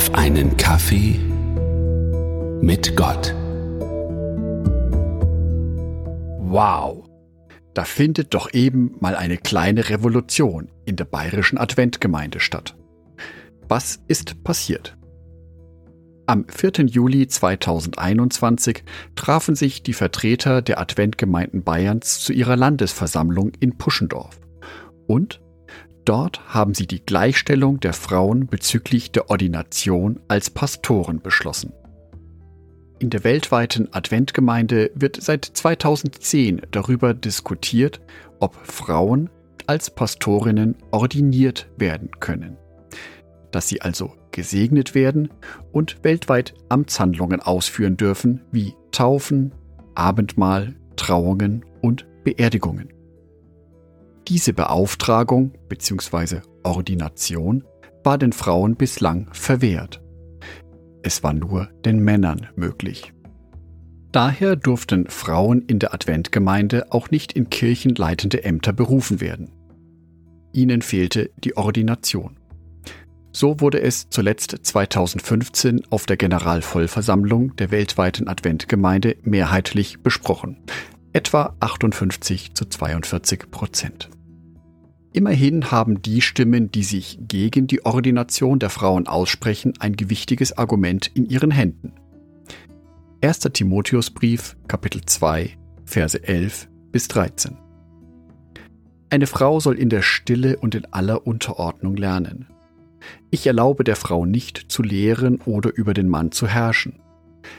Auf einen Kaffee mit Gott. Wow, da findet doch eben mal eine kleine Revolution in der bayerischen Adventgemeinde statt. Was ist passiert? Am 4. Juli 2021 trafen sich die Vertreter der Adventgemeinden Bayerns zu ihrer Landesversammlung in Puschendorf. Und dort haben sie die Gleichstellung der Frauen bezüglich der Ordination als Pastoren beschlossen. In der weltweiten Adventgemeinde wird seit 2010 darüber diskutiert, ob Frauen als Pastorinnen ordiniert werden können. Dass sie also gesegnet werden und weltweit Amtshandlungen ausführen dürfen, wie Taufen, Abendmahl, Trauungen und Beerdigungen. Diese Beauftragung bzw. Ordination war den Frauen bislang verwehrt. Es war nur den Männern möglich. Daher durften Frauen in der Adventgemeinde auch nicht in kirchenleitende Ämter berufen werden. Ihnen fehlte die Ordination. So wurde es zuletzt 2015 auf der Generalvollversammlung der weltweiten Adventgemeinde mehrheitlich besprochen, etwa 58 zu 42 Prozent. Immerhin haben die Stimmen, die sich gegen die Ordination der Frauen aussprechen, ein gewichtiges Argument in ihren Händen. 1. Timotheusbrief, Kapitel 2, Verse 11 bis 13. Eine Frau soll in der Stille und in aller Unterordnung lernen. Ich erlaube der Frau nicht zu lehren oder über den Mann zu herrschen.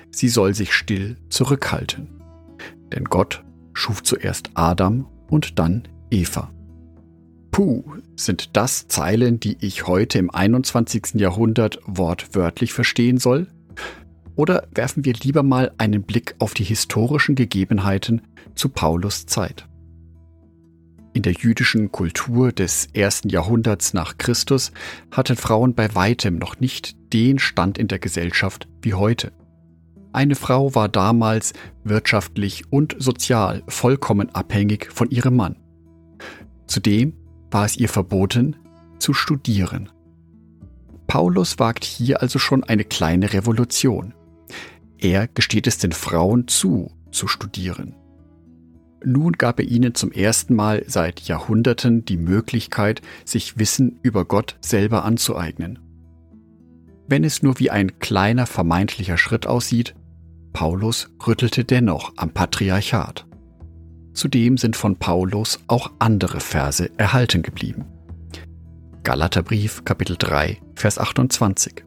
Sie soll sich still zurückhalten. Denn Gott schuf zuerst Adam und dann Eva. Puh, sind das Zeilen, die ich heute im 21. Jahrhundert wortwörtlich verstehen soll? Oder werfen wir lieber mal einen Blick auf die historischen Gegebenheiten zu Paulus Zeit? In der jüdischen Kultur des ersten Jahrhunderts nach Christus hatten Frauen bei weitem noch nicht den Stand in der Gesellschaft wie heute. Eine Frau war damals wirtschaftlich und sozial vollkommen abhängig von ihrem Mann. Zudem war es ihr verboten, zu studieren. Paulus wagt hier also schon eine kleine Revolution. Er gesteht es den Frauen zu, zu studieren. Nun gab er ihnen zum ersten Mal seit Jahrhunderten die Möglichkeit, sich Wissen über Gott selber anzueignen. Wenn es nur wie ein kleiner vermeintlicher Schritt aussieht, Paulus rüttelte dennoch am Patriarchat. Zudem sind von Paulus auch andere Verse erhalten geblieben. Galaterbrief Kapitel 3 Vers 28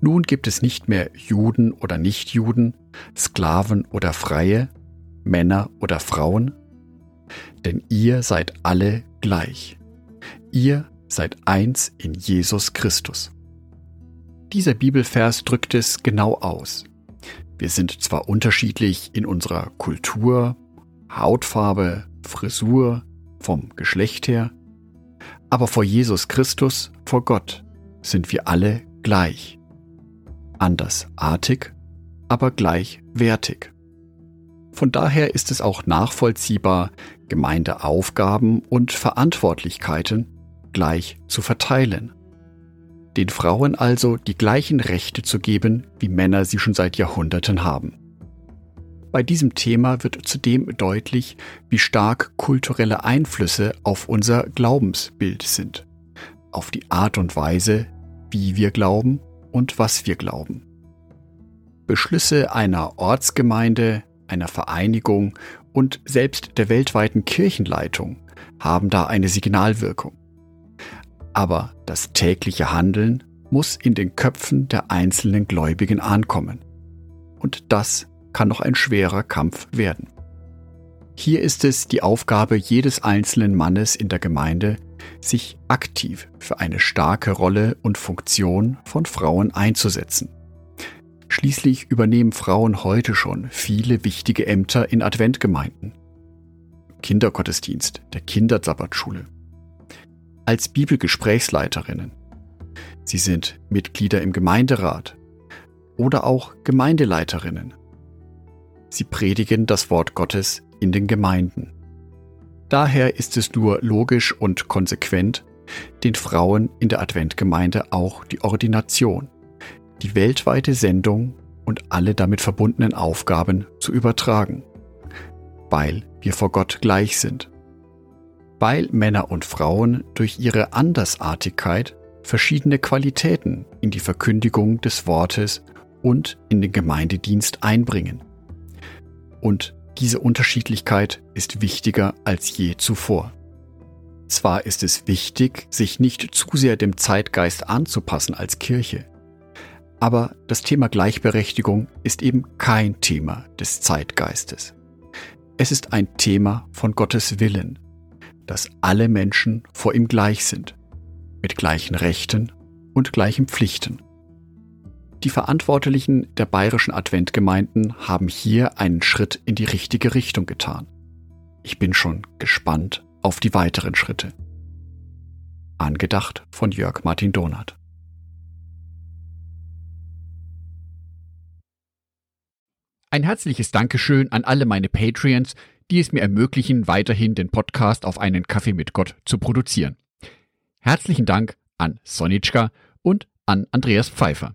Nun gibt es nicht mehr Juden oder Nichtjuden, Sklaven oder Freie, Männer oder Frauen? Denn ihr seid alle gleich. Ihr seid eins in Jesus Christus. Dieser Bibelvers drückt es genau aus. Wir sind zwar unterschiedlich in unserer Kultur, Hautfarbe, Frisur, vom Geschlecht her, aber vor Jesus Christus, vor Gott, sind wir alle gleich. Andersartig, aber gleichwertig. Von daher ist es auch nachvollziehbar, Gemeindeaufgaben und Verantwortlichkeiten gleich zu verteilen. Den Frauen also die gleichen Rechte zu geben, wie Männer sie schon seit Jahrhunderten haben. Bei diesem Thema wird zudem deutlich, wie stark kulturelle Einflüsse auf unser Glaubensbild sind, auf die Art und Weise, wie wir glauben und was wir glauben. Beschlüsse einer Ortsgemeinde, einer Vereinigung und selbst der weltweiten Kirchenleitung haben da eine Signalwirkung. Aber das tägliche Handeln muss in den Köpfen der einzelnen Gläubigen ankommen. Und das kann noch ein schwerer Kampf werden. Hier ist es die Aufgabe jedes einzelnen Mannes in der Gemeinde, sich aktiv für eine starke Rolle und Funktion von Frauen einzusetzen. Schließlich übernehmen Frauen heute schon viele wichtige Ämter in Adventgemeinden. Kindergottesdienst, der Kindersabbatschule. Als Bibelgesprächsleiterinnen. Sie sind Mitglieder im Gemeinderat oder auch Gemeindeleiterinnen. Sie predigen das Wort Gottes in den Gemeinden. Daher ist es nur logisch und konsequent, den Frauen in der Adventgemeinde auch die Ordination, die weltweite Sendung und alle damit verbundenen Aufgaben zu übertragen, weil wir vor Gott gleich sind, weil Männer und Frauen durch ihre Andersartigkeit verschiedene Qualitäten in die Verkündigung des Wortes und in den Gemeindedienst einbringen. Und diese Unterschiedlichkeit ist wichtiger als je zuvor. Zwar ist es wichtig, sich nicht zu sehr dem Zeitgeist anzupassen als Kirche, aber das Thema Gleichberechtigung ist eben kein Thema des Zeitgeistes. Es ist ein Thema von Gottes Willen, dass alle Menschen vor ihm gleich sind, mit gleichen Rechten und gleichen Pflichten. Die Verantwortlichen der bayerischen Adventgemeinden haben hier einen Schritt in die richtige Richtung getan. Ich bin schon gespannt auf die weiteren Schritte. Angedacht von Jörg Martin Donath. Ein herzliches Dankeschön an alle meine Patreons, die es mir ermöglichen, weiterhin den Podcast auf einen Kaffee mit Gott zu produzieren. Herzlichen Dank an Sonitschka und an Andreas Pfeiffer.